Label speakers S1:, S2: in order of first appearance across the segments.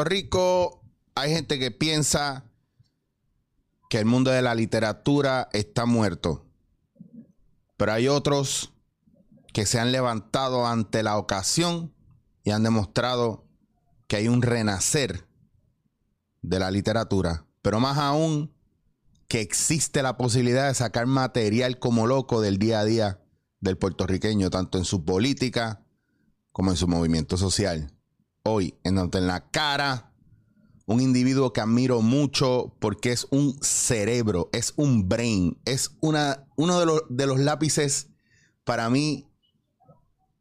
S1: Puerto Rico hay gente que piensa que el mundo de la literatura está muerto. Pero hay otros que se han levantado ante la ocasión y han demostrado que hay un renacer de la literatura. Pero más aún, que existe la posibilidad de sacar material como loco del día a día del puertorriqueño, tanto en su política como en su movimiento social. Hoy, en la cara, un individuo que admiro mucho porque es un cerebro, es un brain, es una, uno de los, de los lápices para mí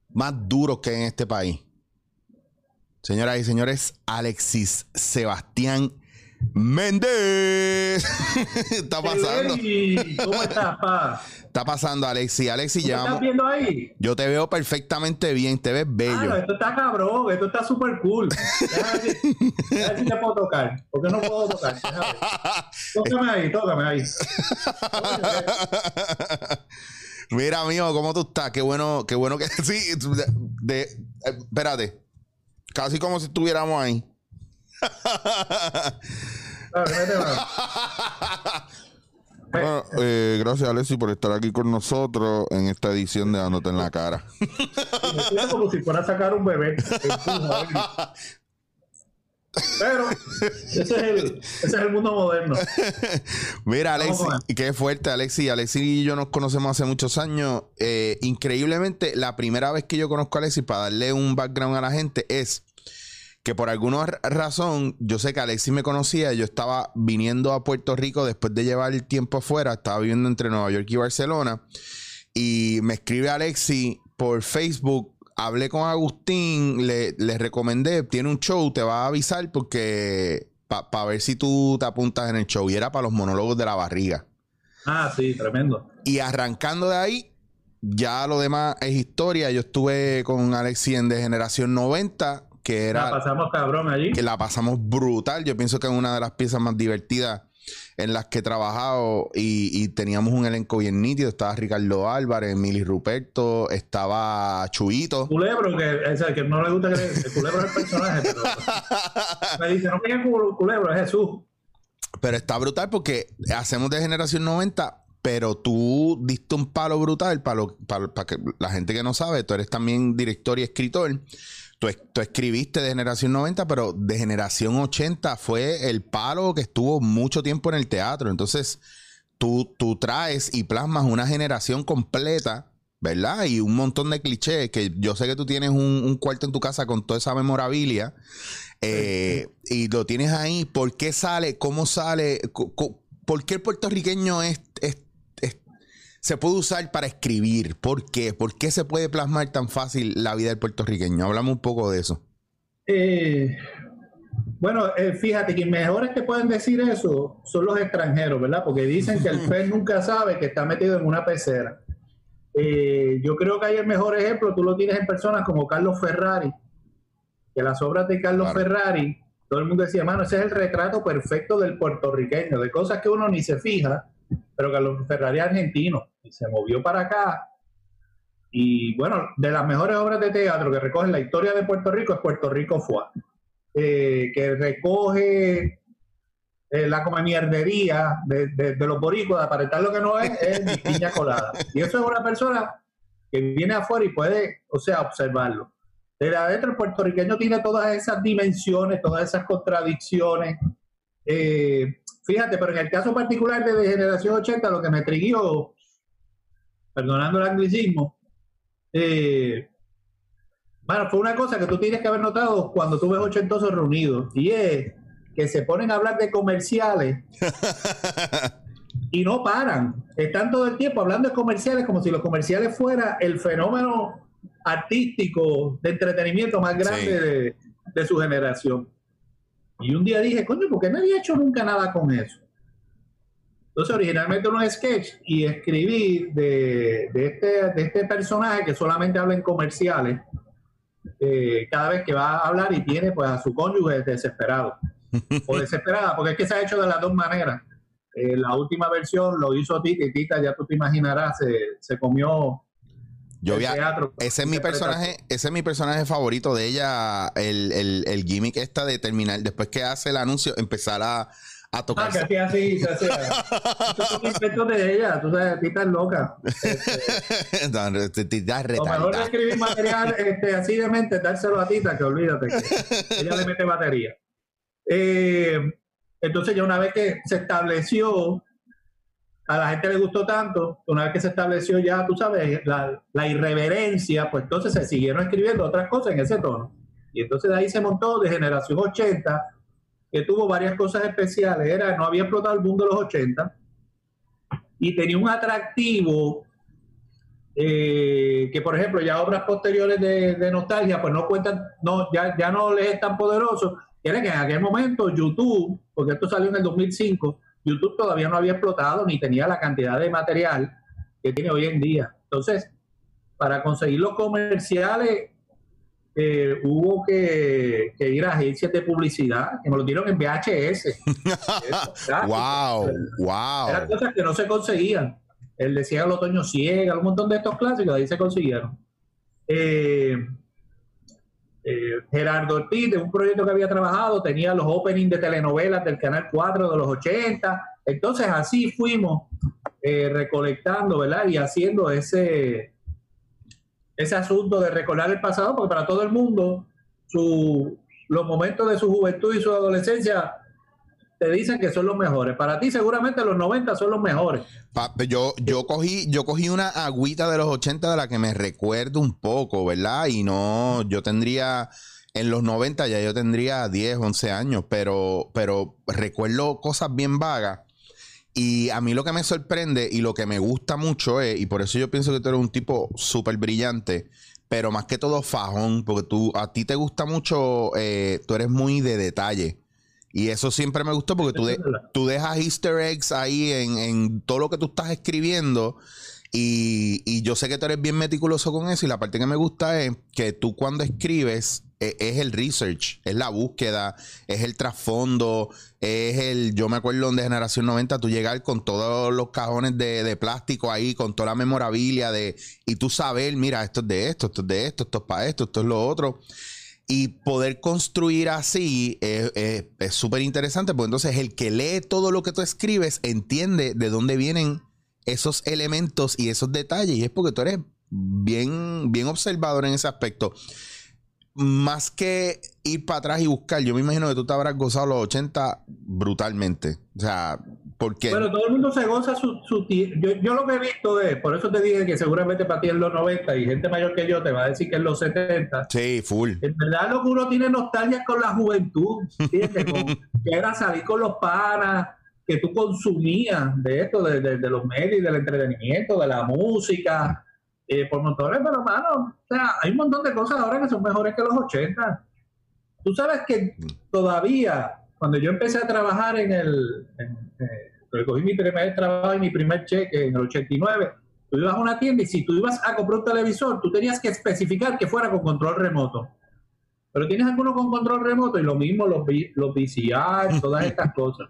S1: más duros que hay en este país. Señoras y señores, Alexis Sebastián Méndez. está pasando.
S2: Ey, ¿Cómo estás, pa?
S1: Está pasando,
S2: ¿Tú me
S1: llevamos.
S2: estás viendo ahí?
S1: Yo te veo perfectamente bien, te ves bello.
S2: Claro, esto está cabrón, esto está súper cool. Déjame ver ver si te puedo tocar. ¿Por qué no puedo tocar? Déjame. Tócame ahí, tócame ahí.
S1: Mira, amigo, ¿cómo tú estás? Qué bueno, qué bueno que sí. De, de- espérate. Casi como si estuviéramos ahí. Bueno, eh, gracias, Alexis, por estar aquí con nosotros en esta edición de Dándote en la cara.
S2: Me como si fuera a sacar un bebé. Pero ese es, el, ese es el mundo moderno.
S1: Mira, Alexis,
S2: Vamos a
S1: qué fuerte, Alexis. Alexis y yo nos conocemos hace muchos años. Eh, increíblemente, la primera vez que yo conozco a Alexis, para darle un background a la gente, es que por alguna ra- razón, yo sé que Alexis me conocía, yo estaba viniendo a Puerto Rico después de llevar el tiempo afuera, estaba viviendo entre Nueva York y Barcelona, y me escribe Alexis por Facebook, hablé con Agustín, le, le recomendé, tiene un show, te va a avisar porque para ver si tú te apuntas en el show, y era para los monólogos de la barriga.
S2: Ah, sí, tremendo.
S1: Y arrancando de ahí, ya lo demás es historia. Yo estuve con Alexis en De Generación 90, que
S2: La
S1: era
S2: pasamos cabrón allí.
S1: que la pasamos brutal. Yo pienso que es una de las piezas más divertidas en las que he trabajado y, y teníamos un elenco bien nítido. Estaba Ricardo Álvarez, Emily Ruperto, estaba Chuito.
S2: Culebro, que, o sea, que no le gusta que el culebro es el personaje, pero me dice, no me cul- culebro, es Jesús.
S1: Pero está brutal porque hacemos de generación 90, pero tú diste un palo brutal para, que la gente que no sabe, tú eres también director y escritor. Tú, tú escribiste de generación 90, pero de generación 80 fue el palo que estuvo mucho tiempo en el teatro. Entonces, tú, tú traes y plasmas una generación completa, ¿verdad? Y un montón de clichés que yo sé que tú tienes un, un cuarto en tu casa con toda esa memorabilia. Eh, y lo tienes ahí. ¿Por qué sale? ¿Cómo sale? ¿Por qué el puertorriqueño es- se puede usar para escribir? ¿Por qué? ¿Por qué se puede plasmar tan fácil la vida del puertorriqueño? Hablamos un poco de eso.
S2: Eh, bueno, eh, fíjate que mejores que pueden decir eso son los extranjeros, ¿verdad? Porque dicen que el pez nunca sabe que está metido en una pecera. Eh, yo creo que hay el mejor ejemplo, tú lo tienes en personas como Carlos Ferrari, que las obras de Carlos
S1: Claro.
S2: Ferrari, todo el mundo decía, mano, ese es el retrato perfecto del puertorriqueño, de cosas que uno ni se fija, pero Carlos Ferrari es argentino y se movió para acá. Y bueno, de las mejores obras de teatro que recogen la historia de Puerto Rico es Puerto Rico Fue, eh, que recoge eh, la come mierdería de, de- de los boricuas, de aparentar lo que no es, es piña colada. Y eso es una persona que viene afuera y puede, o sea, observarlo. Desde adentro el puertorriqueño tiene todas esas dimensiones, todas esas contradicciones. Eh, fíjate, pero en el caso particular de, de Generación 80, lo que me triguió, perdonando el anglicismo, eh, bueno, fue una cosa que tú tienes que haber notado cuando tú ves ochentosos reunidos, y es que se ponen a hablar de comerciales y no paran. Están todo el tiempo hablando de comerciales como si los comerciales fuera el fenómeno artístico de entretenimiento más grande
S1: Sí.
S2: de, de su generación. Y un día dije, coño, ¿por qué no había hecho nunca nada con eso? Entonces, originalmente era un sketch y escribí de, de este, de este personaje que solamente habla en comerciales, eh, cada vez que va a hablar y tiene pues a su cónyuge desesperado o desesperada, porque es que se ha hecho de las dos maneras. Eh, la última versión lo hizo Tita y Tita, ya tú te imaginarás, se, se comió
S1: Yo
S2: el
S1: vi a-
S2: teatro.
S1: ese es mi personaje, ese es mi personaje favorito de ella, el, el, el gimmick esta de terminar, después que hace el anuncio, empezar a, a
S2: Ah,
S1: tocar.
S2: que hacía así, se hacía. Estos de ella, tú sabes, titas loca.
S1: No, te- te das
S2: Lo mejor de escribir material este, así de mente, dárselo a Tita, que olvídate, que ella le mete batería. Eh, entonces ya una vez que se estableció, a la gente le gustó tanto, una vez que se estableció ya, tú sabes, la, la irreverencia, pues entonces se siguieron escribiendo otras cosas en ese tono. Y entonces de ahí se montó de generación 80, que tuvo varias cosas especiales. Era, no había explotado el mundo de los 80 y tenía un atractivo eh, que por ejemplo ya obras posteriores de, de nostalgia pues no cuentan, no, ya, ya no les es tan poderoso. Tiene que en aquel momento YouTube, porque esto salió en el 2005, YouTube todavía no había explotado ni tenía la cantidad de material que tiene hoy en día. Entonces, para conseguir los comerciales, eh, hubo que, que ir a agencias de publicidad, que me lo dieron en VHS. Eso, claro.
S1: wow,
S2: Eran
S1: wow.
S2: cosas que no se conseguían. El decía el otoño ciega, un montón de estos clásicos, ahí se consiguieron. Eh, eh, Gerardo Ortiz, de un proyecto que había trabajado, tenía los openings de telenovelas del Canal 4 de los 80. Entonces así fuimos eh, recolectando, ¿verdad? Y haciendo ese, ese asunto de recordar el pasado, porque para todo el mundo su, los momentos de su juventud y su adolescencia te dicen que son los mejores. Para ti seguramente los 90 son los mejores.
S1: Pa- yo, yo cogí, yo cogí una agüita de los 80 de la que me recuerdo un poco, ¿verdad? Y no, yo tendría, en los 90 ya yo tendría 10, 11 años, pero, pero recuerdo cosas bien vagas. Y a mí lo que me sorprende y lo que me gusta mucho es, y por eso yo pienso que tú eres un tipo súper brillante, pero más que todo fajón, porque tú, a ti te gusta mucho, eh, tú eres muy de detalle. Y eso siempre me gustó porque tú, de- tú dejas easter eggs ahí en, en todo lo que tú estás escribiendo. Y, y yo sé que tú eres bien meticuloso con eso. Y la parte que me gusta es que tú cuando escribes eh, es el research, es la búsqueda, es el trasfondo, es el. Yo me acuerdo de Generación 90, tú llegar con todos los cajones de, de plástico ahí, con toda la memorabilia de. Y tú saber, mira, esto es de esto, esto es de esto, esto es para esto, esto es lo otro. Y poder construir así es- súper interesante, porque entonces el que lee todo lo que tú escribes entiende de dónde vienen esos elementos y esos detalles. Y es porque tú eres bien, bien observador en ese aspecto. Más que ir para atrás y buscar, yo me imagino que tú te habrás gozado los 80 brutalmente. O sea, porque...
S2: Bueno, todo el mundo se goza su, su yo, yo lo que he visto es, por eso te dije que seguramente para ti es los 90 y gente mayor que yo te va a decir que es los 70.
S1: sí, full.
S2: En verdad lo que uno tiene nostalgia es con la juventud, ¿entiendes? Con- que era salir con los panas, que tú consumías de esto, de, de- de los medios, del entretenimiento, de la música, eh, por montones, pero hermano, o sea, hay un montón de cosas ahora que son mejores que los 80. Tú sabes que todavía, cuando yo empecé a trabajar en el, en, eh, mi primer trabajo y mi primer cheque en el 89, tú ibas a una tienda y si tú ibas a comprar un televisor, tú tenías que especificar que fuera con control remoto. Pero tienes alguno con control remoto y lo mismo los, los VCR, todas estas cosas.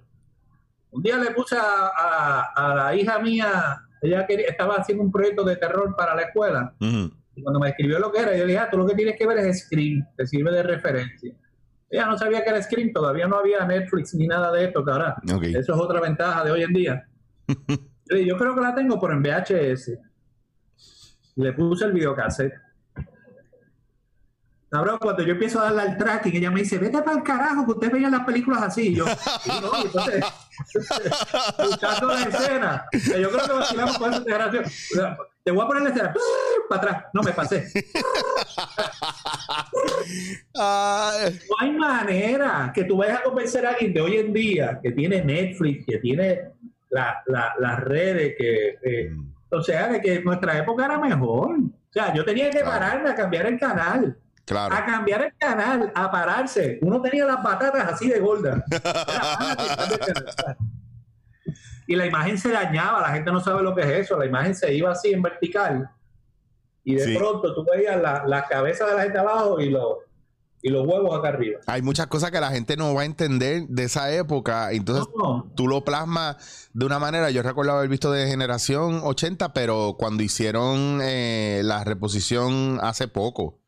S2: Un día le puse a, a- a la hija mía, ella quería- estaba haciendo un proyecto de terror para la escuela, y cuando me escribió lo que era, yo le dije, ah, tú lo que tienes que ver es Scream, te sirve de referencia. Ella no sabía que era Scream, todavía no había Netflix ni nada de esto,
S1: Ok.
S2: eso es otra ventaja de hoy en día. Yo creo que la tengo, pero en VHS. Le puse el videocassette. Cabrón, cuando yo empiezo a darle al tracking, ella me dice, vete para el carajo, que ustedes veían las películas así. Y yo, "Sí, no", entonces, buscando la escena. Yo creo que vacilamos con esa integración. O sea, Te voy a poner la escena, para atrás. No, me pasé. No hay manera que tú vayas a convencer a alguien de hoy en día que tiene Netflix, que tiene la- la- las redes, que, eh, o sea, de que nuestra época era mejor. O sea, yo tenía que pararme a cambiar el canal,
S1: claro.
S2: a cambiar el canal, a pararse. Uno tenía las batatas así de gordas. Y la imagen se dañaba, la gente no sabe lo que es eso, la imagen se iba así en vertical. Y de
S1: Sí.
S2: pronto tú veías la, la cabeza de la gente abajo y los y los huevos acá arriba.
S1: Hay muchas cosas que la gente no va a entender de esa época. Entonces,
S2: No,
S1: tú lo plasmas de una manera. Yo recuerdo haber visto de generación 80, pero cuando hicieron eh, la reposición hace poco.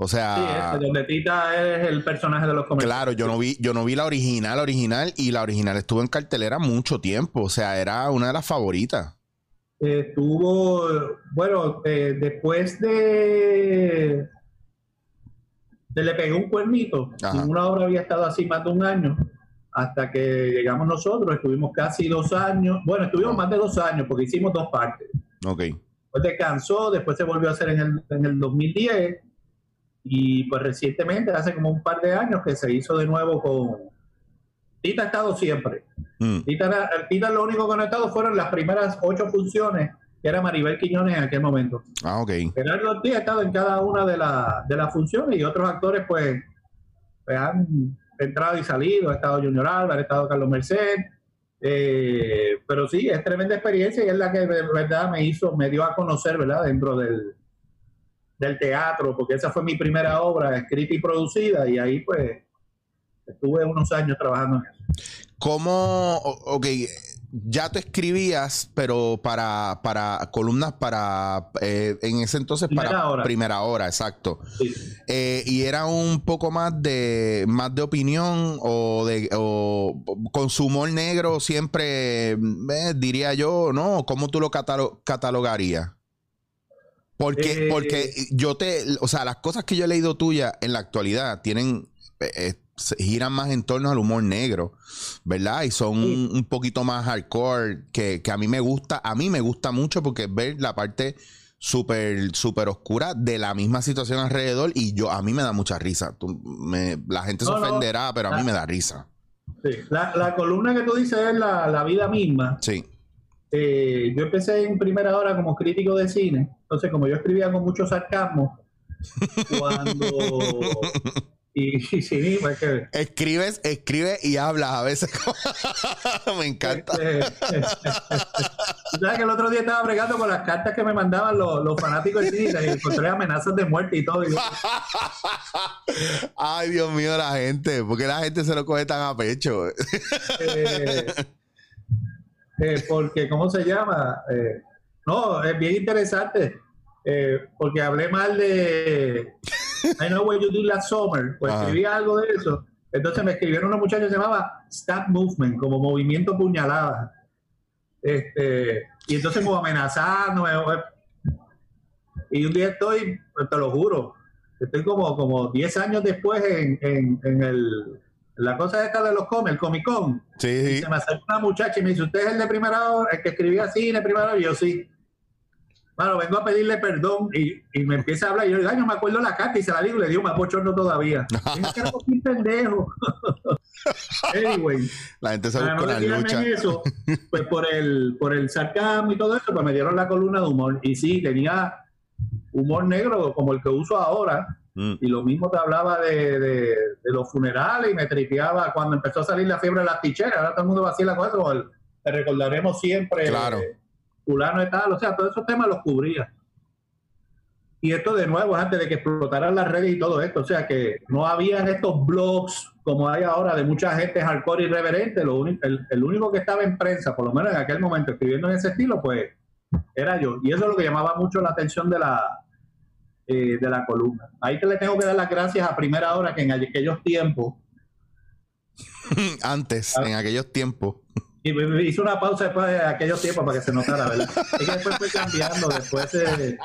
S1: O
S2: sí,
S1: sea,
S2: este, donde Tita es el personaje de los comerciales.
S1: claro, yo no vi, yo no vi la original, original, y la original estuvo en cartelera mucho tiempo. O sea, era una de las favoritas.
S2: Eh, Estuvo, bueno, eh, después de, de Le Pegué un Cuernito,
S1: Ajá.
S2: ninguna obra había estado así más de un año, hasta que llegamos nosotros, estuvimos casi dos años, bueno, estuvimos más de dos años porque hicimos dos partes.
S1: Ok.
S2: Después descansó, después se volvió a hacer en el, en el 2010 y pues recientemente, hace como un par de años que se hizo de nuevo con... Tita ha estado siempre.
S1: Mm.
S2: Tita, Tita lo único que no ha estado fueron las primeras ocho funciones, que era Maribel Quiñones en aquel momento.
S1: Ah, ok.
S2: Gerardo Ortiz ha estado en cada una de, la- de las funciones y otros actores pues, pues han entrado y salido. Ha estado Junior Álvarez, ha estado Carlos Merced. eh, pero sí, es tremenda experiencia y es la que de verdad me hizo, me dio a conocer, ¿verdad? Dentro del, del teatro, porque esa fue mi primera obra escrita y producida y ahí pues estuve unos años trabajando en eso.
S1: ¿Cómo, ok, ya tú escribías, pero para, para columnas para, eh, en ese entonces,
S2: Primera
S1: para
S2: hora.
S1: primera hora, exacto.
S2: Sí.
S1: Eh, y era un poco más de, más de opinión o de, o con su humor negro siempre, eh, diría yo, ¿no? ¿Cómo tú lo catalo- catalogarías? Porque,
S2: Eh,
S1: porque yo te, o sea, las cosas que yo he leído tuyas en la actualidad tienen, eh, eh, se giran más en torno al humor negro, ¿verdad? Y son
S2: Sí.
S1: un, poquito más hardcore que, que a mí me gusta, a mí me gusta mucho porque es ver la parte súper, súper oscura de la misma situación alrededor y yo, a mí me da mucha risa. Tú- me- la gente se
S2: No, no.
S1: ofenderá, pero a mí me da risa.
S2: Sí. La, la columna que tú dices es la, la vida misma.
S1: Sí.
S2: Eh, yo empecé en primera hora como crítico de cine, entonces como yo escribía con mucho sarcasmo, cuando... Y, y sí, pues que...
S1: Escribes, escribe y hablas a veces. me encanta.
S2: eh, Tú sabes que el otro día estaba bregando con las cartas que me mandaban los, los fanáticos de cine y encontré amenazas de muerte y todo. y yo,
S1: Ay, Dios mío, la gente. ¿Por qué la gente se lo coge tan a pecho?
S2: eh, eh, porque, ¿cómo se llama? Eh, no, es bien interesante, eh, porque hablé mal de I Know What You Did Last Summer, pues escribí algo de eso. Entonces me escribieron unos muchachos que se llamaba Stab Movement, como movimiento puñalada. Este, y entonces como amenazándome. Y un día estoy, te lo juro, estoy como, como 10 años después en, en, en el, la cosa esta de los cómics, el Comic Con.
S1: Sí,
S2: Y se me acerca una muchacha y me dice, ¿usted es el de primera hora, el que escribía cine primera hora? Y yo, sí. Bueno, vengo a pedirle perdón y, y me empieza a hablar. Y yo digo, ay, no me acuerdo la carta y se la digo y le digo, más bochorno todavía. es que era un pendejo. anyway,
S1: La gente se busca
S2: no retirarme
S1: lucha.
S2: eso, pues por el, por el sarcasmo y todo eso, pues me dieron la columna de humor. Y sí, tenía humor negro como el que uso ahora.
S1: Mm.
S2: Y lo mismo te hablaba de, de, de los funerales y me tripeaba cuando empezó a salir la fiebre de las ticheras. Ahora todo el mundo vacila con eso. te recordaremos siempre.
S1: Claro.
S2: eh, fulano y tal. O sea, todos esos temas los cubría. Y esto de nuevo, antes de que explotaran las redes y todo esto. O sea, que no habían estos blogs como hay ahora de mucha gente hardcore irreverente. Lo único, el, el único que estaba en prensa, por lo menos en aquel momento, escribiendo en ese estilo, pues era yo. Y eso es lo que llamaba mucho la atención de la, eh, de la columna. Ahí que le tengo que dar las gracias a primera hora que en aquellos tiempos,
S1: Antes, en aquellos tiempos.
S2: y hice una pausa después de aquellos tiempos para que se notara, ¿verdad? Es que después fue cambiando, después eh,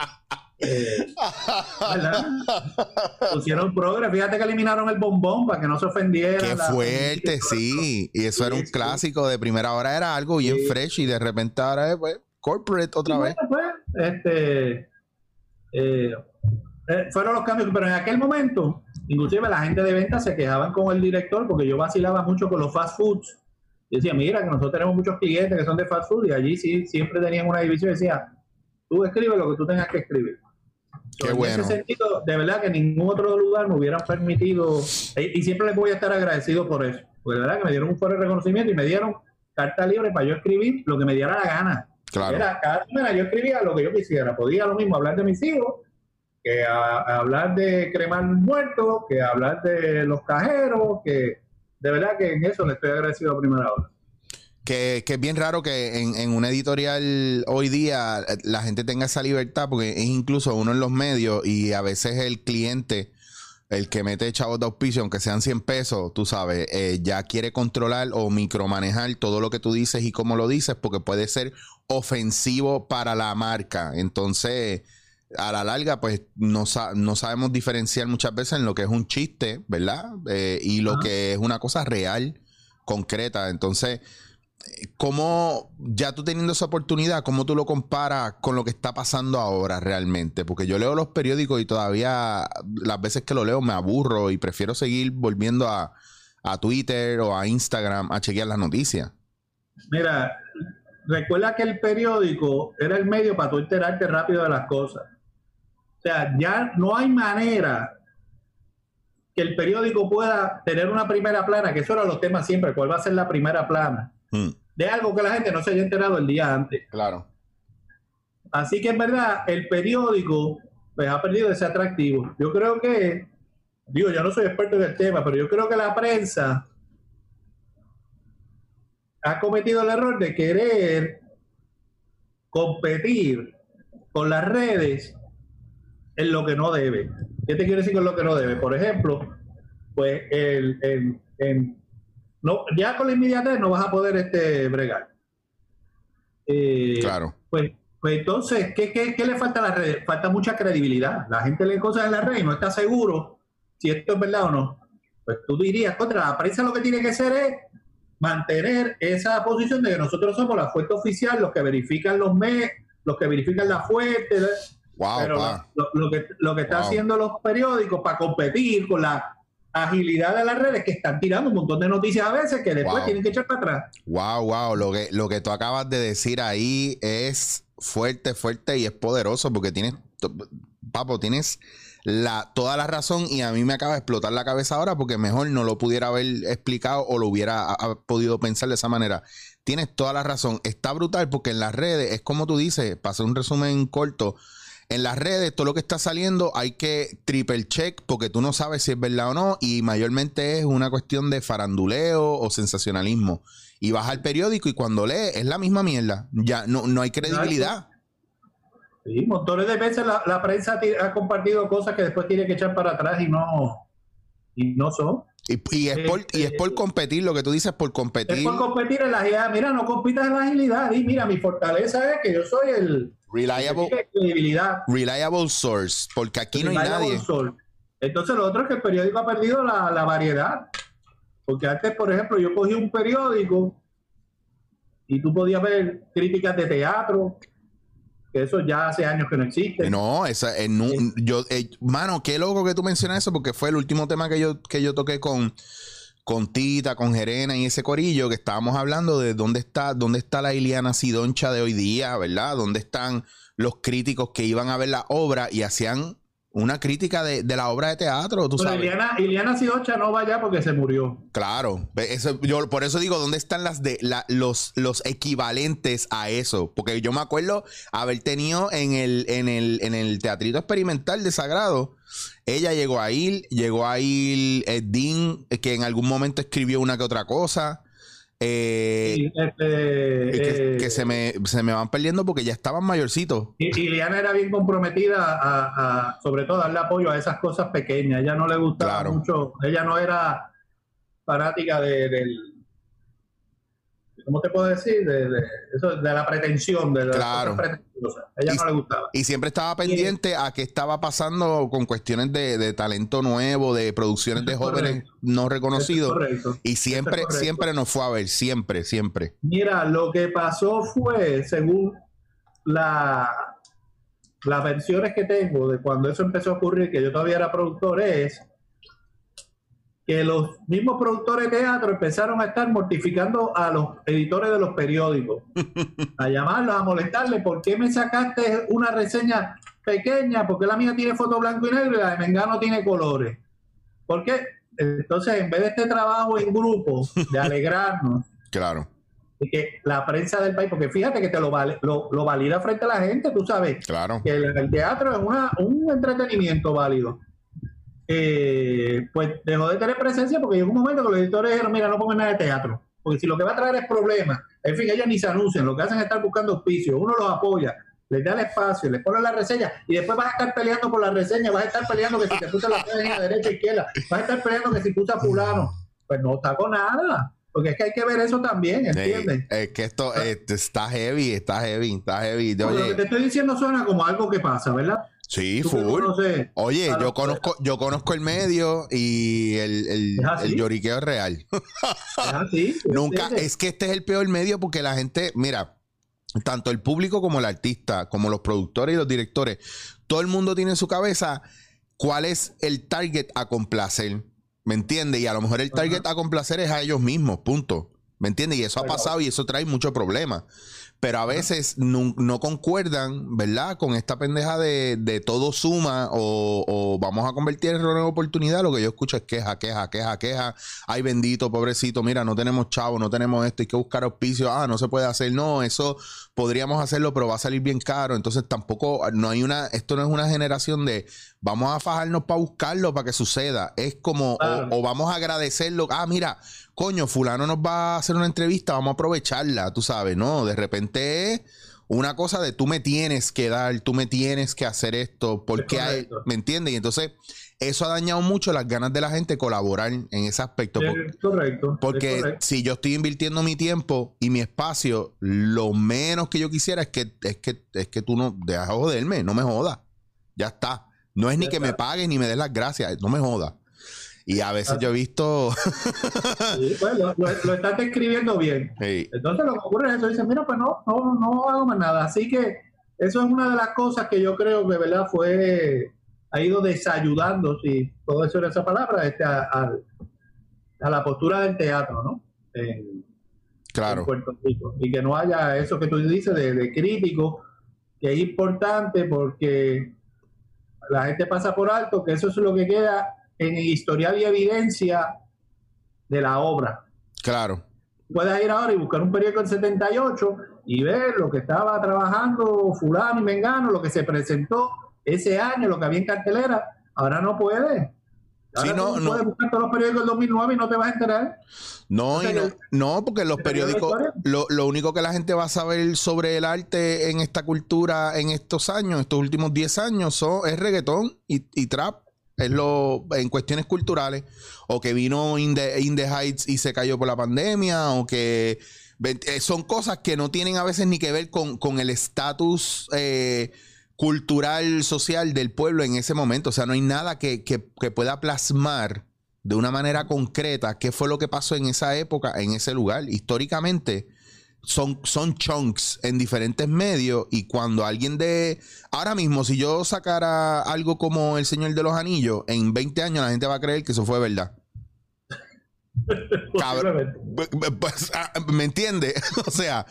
S2: eh, ¿verdad? pusieron progres, fíjate que eliminaron el bombón para que no se ofendiera.
S1: Qué fuerte, sí. Y eso era un clásico de primera hora, era algo bien
S2: Sí.
S1: fresh y de repente ahora es pues, corporate otra
S2: Y
S1: vez.
S2: bueno, pues, este, eh, eh, fueron los cambios, pero en aquel momento, inclusive la gente de venta se quejaban con el director porque yo vacilaba mucho con los fast foods. Y decía, mira, que nosotros tenemos muchos clientes que son de fast food y allí sí siempre tenían una división y decía, tú escribe lo que tú tengas que escribir.
S1: Qué
S2: en
S1: bueno.
S2: ese sentido, de verdad que ningún otro lugar me hubieran permitido, y, y siempre les voy a estar agradecido por eso, porque de verdad que me dieron un fuerte reconocimiento y me dieron carta libre para yo escribir lo que me diera la gana.
S1: Claro.
S2: Era, cada semana yo escribía lo que yo quisiera. Podía lo mismo hablar de mis hijos que a, hablar de cremar muertos, que hablar de los cajeros, que de verdad que en eso le estoy agradecido a primera hora.
S1: Que, que es bien raro que en, en una editorial hoy día eh, la gente tenga esa libertad, porque es incluso uno en los medios y a veces el cliente, el que mete chavos de auspicio, aunque sean 100 pesos, tú sabes, eh, ya quiere controlar o micromanejar todo lo que tú dices y cómo lo dices, porque puede ser ofensivo para la marca. Entonces, a la larga, pues no, sa- no sabemos diferenciar muchas veces en lo que es un chiste, ¿verdad? Eh, y lo que es una cosa real, concreta. Entonces, ¿cómo, ya tú teniendo esa oportunidad, cómo tú lo comparas con lo que está pasando ahora realmente? Porque yo leo los periódicos y todavía las veces que lo leo me aburro y prefiero seguir volviendo a, a Twitter o a Instagram a chequear las noticias.
S2: Mira, recuerda que el periódico era el medio para tú enterarte rápido de las cosas. O sea, ya no hay manera que el periódico pueda tener una primera plana, que eso eran los temas siempre, cuál va a ser la primera plana,
S1: Mm,
S2: de algo que la gente no se haya enterado el día antes.
S1: claro.
S2: Así que en verdad, el periódico pues, ha perdido ese atractivo. Yo creo que, digo, yo no soy experto en el tema, pero yo creo que la prensa ha cometido el error de querer competir con las redes en lo que no debe. ¿Qué te quiero decir con lo que no debe? Por ejemplo, pues el, el- no, ya con la inmediatez no vas a poder este, bregar. Eh,
S1: Claro.
S2: pues, pues entonces, ¿qué, qué, qué le falta a las redes? Falta mucha credibilidad. La gente lee cosas en la red y no está seguro si esto es verdad o no. Pues tú dirías, contra la prensa lo que tiene que hacer es mantener esa posición de que nosotros somos la fuente oficial, los que verifican los mes, los que verifican la fuente.
S1: Wow,
S2: pero
S1: pa.
S2: lo, lo que, lo que están
S1: Wow.
S2: haciendo los periódicos para competir con la agilidad de las redes que están tirando un montón de noticias a veces que después
S1: Wow.
S2: tienen que echar para atrás.
S1: Wow, wow, lo que, lo que tú acabas de decir ahí es fuerte, fuerte y es poderoso porque tienes, papo, tienes la, toda la razón y a mí me acaba de explotar la cabeza ahora porque mejor no lo pudiera haber explicado o lo hubiera a- a- podido pensar de esa manera. Tienes toda la razón, está brutal porque en las redes es como tú dices, para hacer un resumen corto, en las redes, todo lo que está saliendo hay que triple check porque tú no sabes si es verdad o no y mayormente es una cuestión de faranduleo o sensacionalismo. Y vas al periódico y cuando lees es la misma mierda. Ya no, no hay credibilidad.
S2: Sí, montones de veces la, la prensa ha compartido cosas que después tiene que echar para atrás y no, y no son.
S1: Y, y es por, y es por competir, lo que tú dices, por competir.
S2: Es por competir en la agilidad. Mira, no compitas en la agilidad. Y mira, mi fortaleza es que yo soy el
S1: Reliable, reliable source. Porque aquí no hay nadie.
S2: source. Entonces, lo otro es que el periódico ha perdido la, la variedad. Porque antes, por ejemplo, yo cogí un periódico y tú podías ver críticas de teatro, eso ya hace años que no existe.
S1: No, esa, eh,
S2: Sí.
S1: yo, eh, mano, qué loco que tú mencionas eso, porque fue el último tema que yo, que yo toqué con, con Tita, con Jerena y ese corillo, que estábamos hablando de dónde está, dónde está la Iliana Sidoncha de hoy día, ¿verdad? ¿Dónde están los críticos que iban a ver la obra y hacían una crítica de, de la obra de teatro, tú
S2: Pero
S1: sabes.
S2: Iliana, Iliana Sidocha no va allá porque se murió.
S1: Claro, eso, yo por eso digo, ¿dónde están las de la- los, los equivalentes a eso? Porque yo me acuerdo haber tenido en el, en el, en el teatrito experimental de Sagrado, ella llegó a ir, llegó a ir eh, Dean, que en algún momento escribió una que otra cosa. Eh,
S2: Y, este,
S1: que,
S2: eh,
S1: que se, me, se me van perdiendo porque ya estaban mayorcitos.
S2: Y Iliana era bien comprometida a, a, sobre todo, darle apoyo a esas cosas pequeñas. Ella no le gustaba
S1: Claro.
S2: mucho, ella no era fanática de, del, ¿cómo te puedo decir? De, de, eso, de la pretensión, de las
S1: Claro.
S2: Ella
S1: Y-
S2: no le gustaba.
S1: Y siempre estaba pendiente a qué estaba pasando con cuestiones de, de talento nuevo, de producciones de
S2: es
S1: jóvenes no
S2: es
S1: reconocidos.
S2: correcto.
S1: Y siempre, siempre nos fue a ver, siempre, siempre.
S2: Mira, lo que pasó fue, según la, las versiones que tengo de cuando eso empezó a ocurrir, que yo todavía era productor, es que los mismos productores de teatro empezaron a estar mortificando a los editores de los periódicos, a llamarlos, a molestarles, ¿por qué me sacaste una reseña pequeña? ¿Por qué la mía tiene foto blanco y negro y la de Mengano tiene colores? ¿Por qué? Entonces, en vez de este trabajo en grupo, de alegrarnos,
S1: Claro.
S2: de que la prensa del país, porque fíjate que te lo, vale, lo, lo valida frente a la gente, tú sabes
S1: Claro.
S2: que el, el teatro es una, un entretenimiento válido. Eh, pues dejó de tener presencia porque llegó un momento que los editores dijeron, mira, no pongan nada de teatro, porque si lo que va a traer es problemas, en fin, ellos ni se anuncian, lo que hacen es estar buscando auspicios, uno los apoya, les da el espacio, les pone la reseña y después vas a estar peleando por la reseña, vas a estar peleando que si te puso la página derecha e izquierda, vas a estar peleando que si puso a fulano, pues no está con nada, porque es que hay que ver eso también, ¿entiendes?
S1: Es que esto eh, está heavy, está heavy, está heavy.
S2: Lo que te estoy diciendo suena como algo que pasa, ¿verdad?
S1: Sí, full. Oye,
S2: a los-
S1: yo conozco, yo conozco el medio y el, el,
S2: ¿Es así?
S1: el lloriqueo es real.
S2: Es así.
S1: Nunca, es que este es el peor medio porque la gente, mira, tanto el público como el artista, como los productores y los directores, todo el mundo tiene en su cabeza cuál es el target a complacer. ¿Me entiendes? Y a lo mejor el target a complacer es a ellos mismos, punto. ¿Me entiendes? Y eso ha pasado y eso trae muchos problemas. Pero a veces no, no concuerdan, ¿verdad? Con esta pendeja de, de todo suma o, o vamos a convertir error en oportunidad. Lo que yo escucho es queja, queja, queja, queja. Ay, bendito, pobrecito, mira, no tenemos chavo, no tenemos esto, hay que buscar auspicio. Ah, no se puede hacer. No, eso podríamos hacerlo, pero va a salir bien caro. Entonces tampoco, no hay una, esto no es una generación de vamos a fajarnos para buscarlo, para que suceda. Es como, o, vamos a agradecerlo. Ah, mira, coño, fulano nos va a hacer una entrevista, vamos a aprovecharla, tú sabes, ¿no? De repente una cosa de tú me tienes que dar, tú me tienes que hacer esto, porque hay. ¿me entiendes? Y entonces eso ha dañado mucho las ganas de la gente colaborar en ese aspecto.
S2: Es
S1: por-
S2: correcto. es
S1: porque
S2: correcto.
S1: si yo estoy invirtiendo mi tiempo y mi espacio, lo menos que yo quisiera es que, es que, es que tú no dejas de joderme, no me jodas. Ya está. No es ni
S2: Ya
S1: que me pagues ni me des las gracias, no me jodas. Y a veces yo he visto.
S2: Sí, pues, lo, lo- lo estás describiendo bien.
S1: Sí,
S2: Entonces lo que ocurre es eso, dicen, mira, pues no, no, no hago más nada. Así que eso es una de las cosas que yo creo que, ¿verdad? Fue, ha ido desayudando, si puedo decir esa palabra, este, a, la postura del teatro, ¿no? En, en
S1: claro.
S2: Puerto Rico. Y que no haya eso que tú dices de, de crítico, que es importante porque la gente pasa por alto, que eso es lo que queda en el historial y evidencia de la obra.
S1: Claro.
S2: Puedes ir ahora y buscar un periódico del 78 y ver lo que estaba trabajando fulano y mengano, lo que se presentó ese año, lo que había en cartelera. Ahora no puedes. Ahora
S1: Sí, no,
S2: tú
S1: no.
S2: puedes buscar todos los periódicos del 2009 y no te vas a enterar.
S1: No, y no, no, porque los
S2: ¿te perdió la
S1: periódicos, lo, lo único que la gente va a saber sobre el arte en esta cultura en estos años, estos últimos 10 años, son, es reggaetón y, y trap. Es lo en cuestiones culturales. O que vino In the, In the Heights y se cayó por la pandemia. O que eh, son cosas que no tienen a veces ni que ver con, con el estatus eh, cultural, social del pueblo en ese momento. O sea, no hay nada que, que- que pueda plasmar de una manera concreta qué fue lo que pasó en esa época, en ese lugar. Históricamente, son, son chunks en diferentes medios y cuando alguien de... Ahora mismo, si yo sacara algo como El Señor de los Anillos, en 20 años la gente va a creer que eso fue verdad. Cabrón. Pues, ah, ¿Me entiendes? o sea,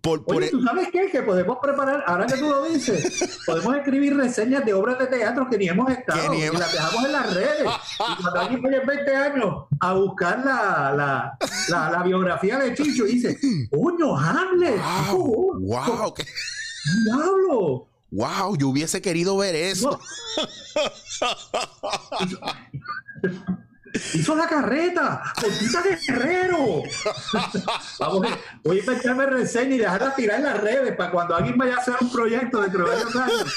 S1: por... por
S2: Oye, ¿tú sabes qué? Que podemos preparar, ahora que tú lo dices, podemos escribir reseñas de obras de teatro que ni hemos estado
S1: ni
S2: y las dejamos en las redes. Y cuando alguien vaya en 20 años a buscar la, la, la, la biografía de Chicho y dice, ¡Coño, Hamlet!
S1: wow,
S2: ¡Oh,
S1: wow, que-
S2: ¡Diablo!
S1: wow, yo hubiese querido ver eso.
S2: Hizo la carreta, Cortita Guerrero. Vamos, a- voy a inventarme reseña y dejarla tirar en las redes para cuando alguien vaya a hacer un proyecto de varios años.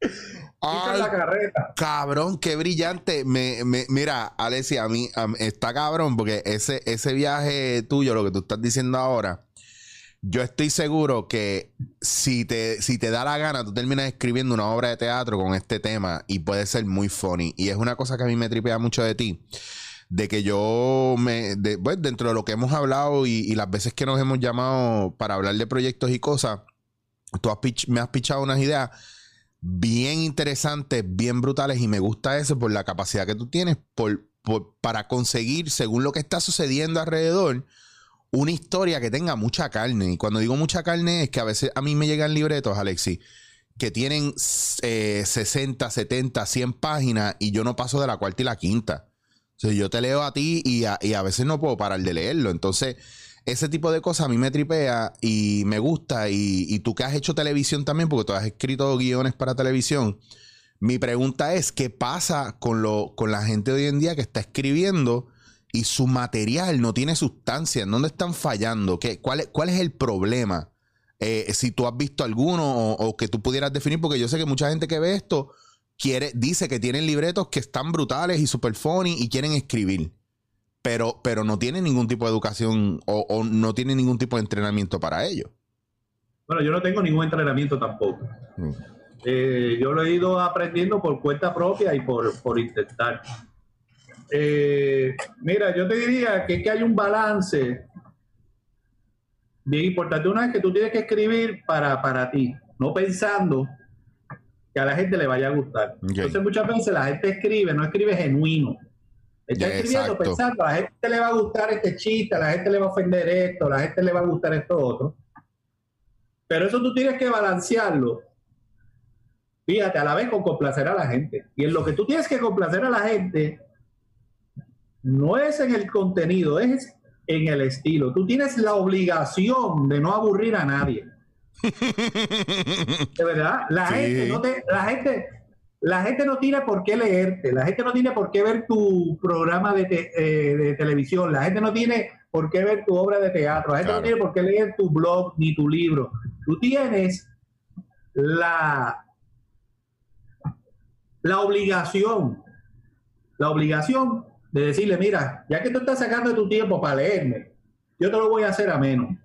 S2: Hizo
S1: Ay,
S2: la carreta.
S1: Cabrón, qué brillante. Me, me- mira, Alessia, a mí, a mí- está cabrón porque ese, ese viaje tuyo, lo que tú estás diciendo ahora, yo estoy seguro que si te, si te da la gana, tú terminas escribiendo una obra de teatro con este tema y puede ser muy funny. Y es una cosa que a mí me tripea mucho de ti. De que yo me, pues, dentro de lo que hemos hablado y, las veces que nos hemos llamado para hablar de proyectos y cosas, tú has me has pichado unas ideas bien interesantes, bien brutales y me gusta eso por la capacidad que tú tienes por, por- para conseguir, según lo que está sucediendo alrededor, una historia que tenga mucha carne. Y cuando digo mucha carne es que a veces a mí me llegan libretos, Alexi, que tienen eh, 60, 70, 100 páginas y yo no paso de la cuarta y la quinta. O yo te leo a ti y a, y a veces no puedo parar de leerlo. Entonces, ese tipo de cosas a mí me tripea y me gusta. Y, y, tú que has hecho televisión también, porque tú has escrito guiones para televisión. Mi pregunta es, ¿qué pasa con, lo, con la gente hoy en día que está escribiendo y su material no tiene sustancia? ¿En dónde están fallando? ¿Qué, cuál, es, ¿Cuál es el problema? Eh, si tú has visto alguno o, o, que tú pudieras definir, porque yo sé que mucha gente que ve esto quiere, dice que tienen libretos que están brutales y super funny y quieren escribir pero, pero no tiene ningún tipo de educación o, o, no tiene ningún tipo de entrenamiento para ello.
S2: Bueno, yo no tengo ningún entrenamiento tampoco. Mm. Eh, yo lo he ido aprendiendo por cuenta propia y por, por intentar. Eh, mira, yo te diría que, que hay un balance bien importante. Una es que tú tienes que escribir para, para ti, no pensando que a la gente le vaya a gustar. Okay. Entonces muchas veces la gente escribe, no escribe genuino Está escribiendo Exacto. pensando, a la gente le va a gustar este chiste, a la gente le va a ofender esto, a la gente le va a gustar esto otro. Pero eso tú tienes que balancearlo. Fíjate, a la vez con complacer a la gente. Y en lo que tú tienes que complacer a la gente no es en el contenido, es en el estilo. Tú tienes la obligación de no aburrir a nadie. De verdad, la sí. gente no te, la gente, la gente no tiene por qué leerte, la gente no tiene por qué ver tu programa de, te, eh, de televisión, la gente no tiene por qué ver tu obra de teatro, la gente claro. no tiene por qué leer tu blog ni tu libro. Tú tienes la, la obligación, la obligación de decirle, mira, ya que tú estás sacando tu tiempo para leerme, yo te lo voy a hacer a menos.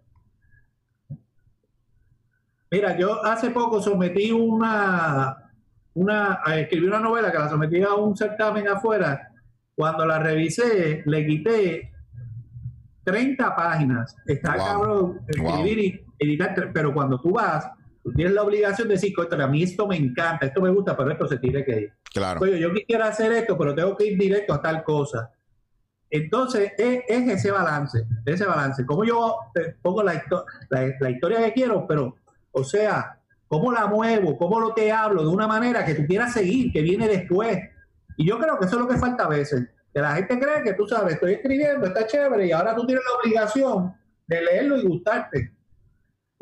S2: Mira, yo hace poco sometí una, una, escribí una novela que la sometí a un certamen afuera. Cuando la revisé, le quité 30 páginas. Está wow. cabrón escribir wow. y editar, pero cuando tú vas, tú tienes la obligación de decir, a mí esto me encanta, esto me gusta, pero esto se tiene que ir.
S1: Claro.
S2: Oye, yo quisiera hacer esto, pero tengo que ir directo a tal cosa. Entonces, es, es ese balance, ese balance. Como yo pongo la, la, la historia que quiero, pero, o sea, cómo la muevo, cómo lo te hablo de una manera que tú quieras seguir, que viene después. Y yo creo que eso es lo que falta a veces. Que la gente cree que tú sabes, estoy escribiendo, está chévere, y ahora tú tienes la obligación de leerlo y gustarte.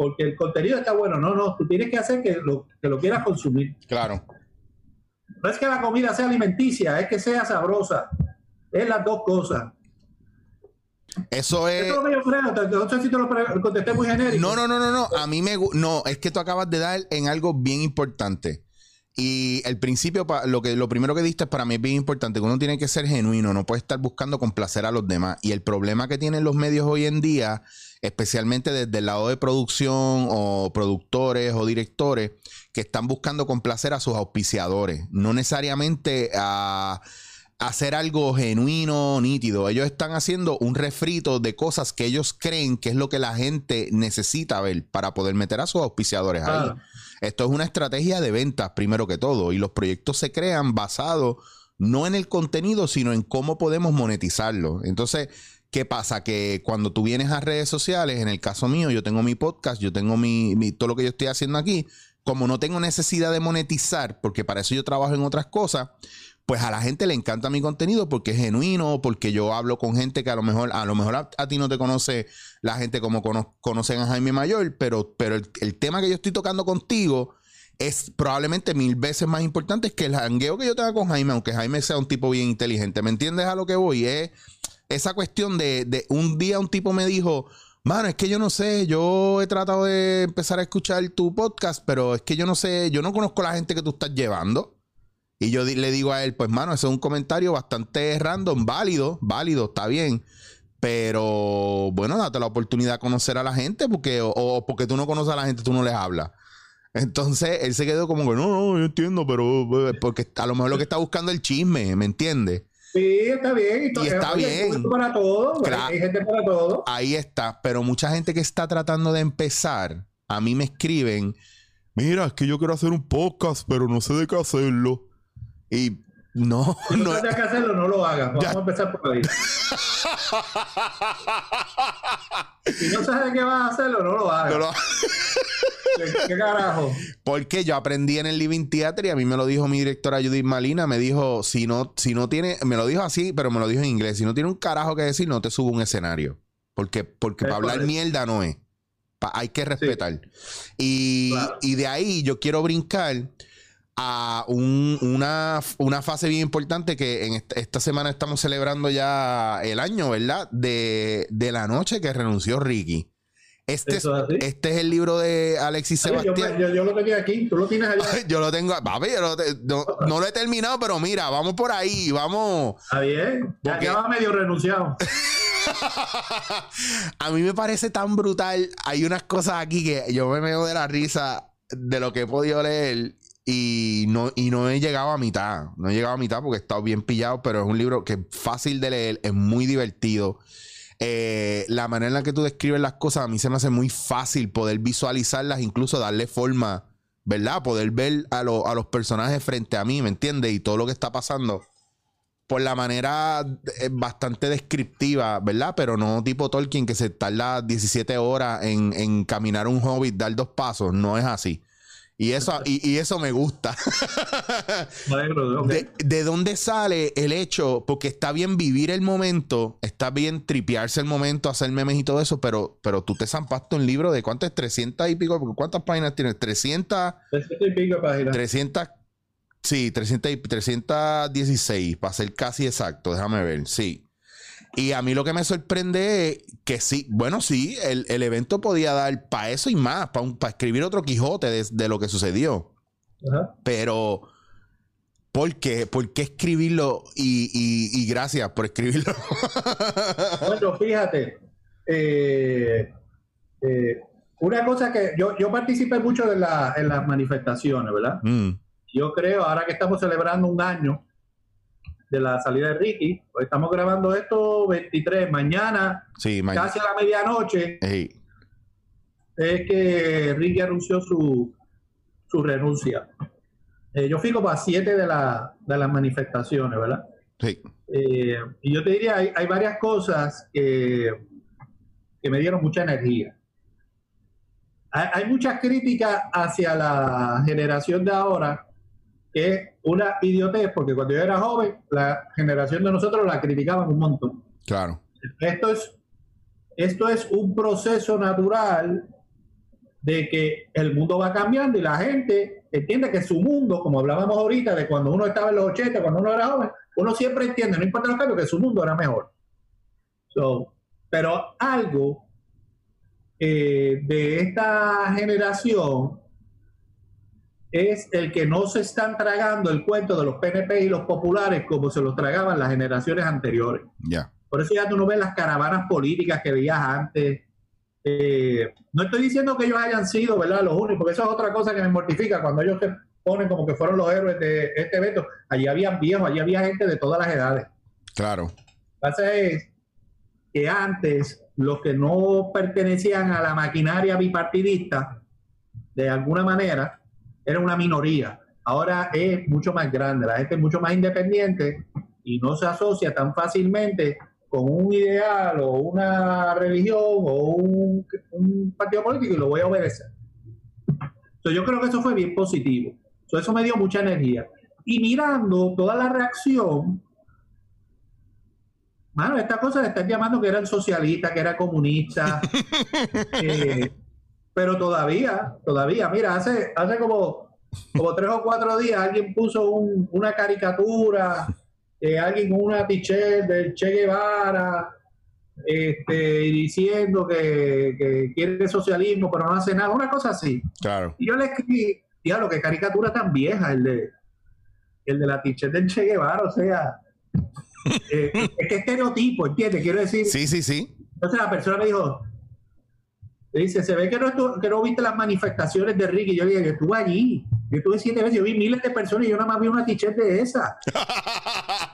S2: Porque el contenido está bueno. No, no, tú tienes que hacer que lo, que lo quieras consumir.
S1: Claro.
S2: No es que la comida sea alimenticia, es que sea sabrosa. Es las dos cosas.
S1: Eso es.
S2: Eso es lo creo. No sé si te lo contesté muy genérico.
S1: No, no, no, no, no. A mí me. No, es que tú acabas de dar en algo bien importante. Y el principio, lo, que, lo primero que diste para mí es bien importante, que uno tiene que ser genuino, no puede estar buscando complacer a los demás. Y el problema que tienen los medios hoy en día, especialmente desde el lado de producción o productores o directores, que están buscando complacer a sus auspiciadores, no necesariamente a hacer algo genuino, nítido. Ellos están haciendo un refrito de cosas que ellos creen que es lo que la gente necesita ver para poder meter a sus auspiciadores ahí. Ah. Esto es una estrategia de ventas, primero que todo, y los proyectos se crean basados no en el contenido, sino en cómo podemos monetizarlo. Entonces, ¿qué pasa? Que cuando tú vienes a redes sociales, en el caso mío, yo tengo mi podcast, yo tengo mi, todo lo que yo estoy haciendo aquí, como no tengo necesidad de monetizar, porque para eso yo trabajo en otras cosas, pues a la gente le encanta mi contenido porque es genuino, porque yo hablo con gente que a lo mejor, a lo mejor a, a ti no te conoce la gente como cono, conocen a Jaime Mayor, pero, pero el, el, tema que yo estoy tocando contigo es probablemente mil veces más importante que el jangueo que yo tenga con Jaime, aunque Jaime sea un tipo bien inteligente. ¿Me entiendes a lo que voy? Es esa cuestión de, de un día un tipo me dijo, Mano, es que yo no sé, yo he tratado de empezar a escuchar tu podcast, pero es que yo no sé, yo no conozco la gente que tú estás llevando. Y yo le digo a él, pues mano, ese es un comentario bastante random, válido, válido, está bien. Pero bueno, date la oportunidad de conocer a la gente, porque, o, o porque tú no conoces a la gente, tú no les hablas. Entonces él se quedó como que no, no, yo entiendo, pero eh, porque a lo mejor lo que está buscando es el chisme, ¿me entiendes?
S2: Sí, está bien.
S1: Y, y está bien.
S2: Para todo, claro, hay gente para todo.
S1: Ahí está. Pero mucha gente que está tratando de empezar, a mí me escriben, mira, es que yo quiero hacer un podcast, pero no sé de qué hacerlo. Y No,
S2: Si no
S1: no.
S2: que hacerlo, no lo hagas. Vamos
S1: Ya.
S2: a empezar por ahí. Si no sabes qué vas a hacerlo, no lo hagas.
S1: no lo-
S2: ¿Qué, carajo?
S1: Porque yo aprendí en el Living Theater y a mí me lo dijo mi directora Judith Malina. Me dijo, si no, si no tiene, me lo dijo así, pero me lo dijo en inglés. Si no tiene un carajo que decir, no te subo un escenario. Porque, porque para hablar mierda no es. Pa- hay que respetar. Y,
S2: Claro.
S1: y de ahí yo quiero brincar a un- una, una fase bien importante que en esta, esta semana estamos celebrando ya el año, ¿verdad? De, de la noche que renunció Ricky. Este, es, este es el libro de Alexis
S2: yo,
S1: Sebastián.
S2: yo- yo lo tenía aquí, tú lo tienes allá.
S1: Yo lo tengo, papi, yo lo te- no, no lo he terminado, pero mira, vamos por ahí, vamos.
S2: Está bien. Ya,
S1: Porque-
S2: ya va medio renunciado.
S1: A mí me parece tan brutal. Hay unas cosas aquí que yo me meo de la risa de lo que he podido leer y no, y no he llegado a mitad. No he llegado a mitad porque he estado bien pillado, pero es un libro que es fácil de leer, es muy divertido. Eh, la manera en la que tú describes las cosas a mí se me hace muy fácil poder visualizarlas, incluso darle forma, ¿verdad? Poder ver a, lo- a los personajes frente a mí, ¿me entiendes? Y todo lo que está pasando por la manera eh, bastante descriptiva, ¿verdad? Pero no tipo Tolkien que se tarda 17 horas en, en caminar un hobbit, dar dos pasos. No es así. Y eso, y, y eso me gusta.
S2: Bueno,
S1: de, de dónde sale el hecho? Porque está bien vivir el momento, está bien tripearse el momento, hacer memes y todo eso, pero, pero tú te zampaste un libro de cuántas, 300 y pico, ¿cuántas páginas tienes? 300,
S2: 300 y pico páginas.
S1: 300, sí, 300 y- 316, para ser casi exacto, déjame ver, sí. Y a mí lo que me sorprende es que sí, bueno, sí, el, el evento podía dar para eso y más, para escribir otro Quijote de, de lo que sucedió.
S2: Ajá.
S1: Pero, ¿por qué? ¿Por qué escribirlo? Y, y- y gracias por escribirlo.
S2: Bueno, fíjate, eh, eh, una cosa que yo, yo participé mucho de la- en las manifestaciones, ¿verdad?
S1: Mm,
S2: Yo creo, ahora que estamos celebrando un año de la salida de Ricky, pues estamos grabando esto 23, mañana,
S1: sí,
S2: casi a la medianoche,
S1: Ey,
S2: es que Ricky anunció su, su renuncia. Eh, yo fui como a siete de, la- de las manifestaciones, ¿verdad?
S1: sí,
S2: Eh, y yo te diría, hay, hay varias cosas que, que me dieron mucha energía. Hay, hay muchas críticas hacia la generación de ahora, que es una idiotez, porque cuando yo era joven, la generación de nosotros la criticaban un montón.
S1: claro.
S2: Esto es, esto es un proceso natural de que el mundo va cambiando y la gente entiende que su mundo, como hablábamos ahorita de cuando uno estaba en los 80, cuando uno era joven, uno siempre entiende, no importa los cambios, que su mundo era mejor. So, pero algo eh, de esta generación es el que no se están tragando el cuento de los PNP y los populares como se los tragaban las generaciones anteriores.
S1: Ya.
S2: Por eso ya tú no ves las caravanas políticas que veías antes. Eh, no estoy diciendo que ellos hayan sido, ¿verdad? Los únicos, porque eso es otra cosa que me mortifica cuando ellos se ponen como que fueron los héroes de este evento. Allí habían viejos, allí había gente de todas las edades.
S1: Claro.
S2: Lo que pasa es que antes los que no pertenecían a la maquinaria bipartidista, de alguna manera, era una minoría. Ahora es mucho más grande, la gente es mucho más independiente y no se asocia tan fácilmente con un ideal o una religión o un, un partido político y lo voy a obedecer. Entonces, yo creo que eso fue bien positivo. So, eso me dio mucha energía. Y mirando toda la reacción, mano, esta cosa le están llamando que era el socialista, que era comunista. eh, pero todavía, todavía, mira, hace, hace como, como tres o cuatro días alguien puso un- una caricatura, eh, alguien con una t-shirt del Che Guevara, este, diciendo que, que quiere socialismo, pero no hace nada, una cosa así.
S1: Claro.
S2: Y yo le escribí, diablo, qué caricatura tan vieja el de, el de la t-shirt del Che Guevara, o sea, eh, es que estereotipo, ¿entiendes? Quiero decir,
S1: Sí, sí, sí.
S2: entonces la persona me dijo, le dice, se ve que no, que no viste las manifestaciones de Ricky. Yo le dije, yo estuve allí, yo estuve siete veces, yo vi miles de personas y yo nada más vi una t-shirt de esa.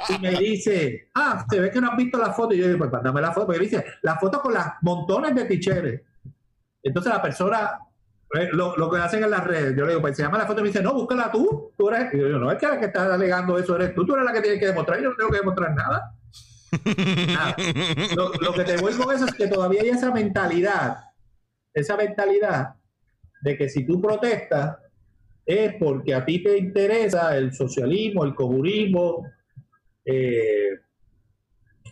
S2: Y me dice, ah, se ve que no has visto la foto. Y yo digo, pues mándame la foto. Porque dice, la foto con las montones de t-shirts. Entonces la persona eh, lo, lo que hacen en las redes. Yo le digo, pues se llama la foto y me dice, no, búscala tú. tú eres, y yo digo, no, es que la que estás alegando eso eres tú, tú eres la que tienes que demostrar, yo no tengo que demostrar nada. Nada. Lo, lo que te voy con eso es que todavía hay esa mentalidad, esa mentalidad de que si tú protestas es porque a ti te interesa el socialismo, el comunismo, eh,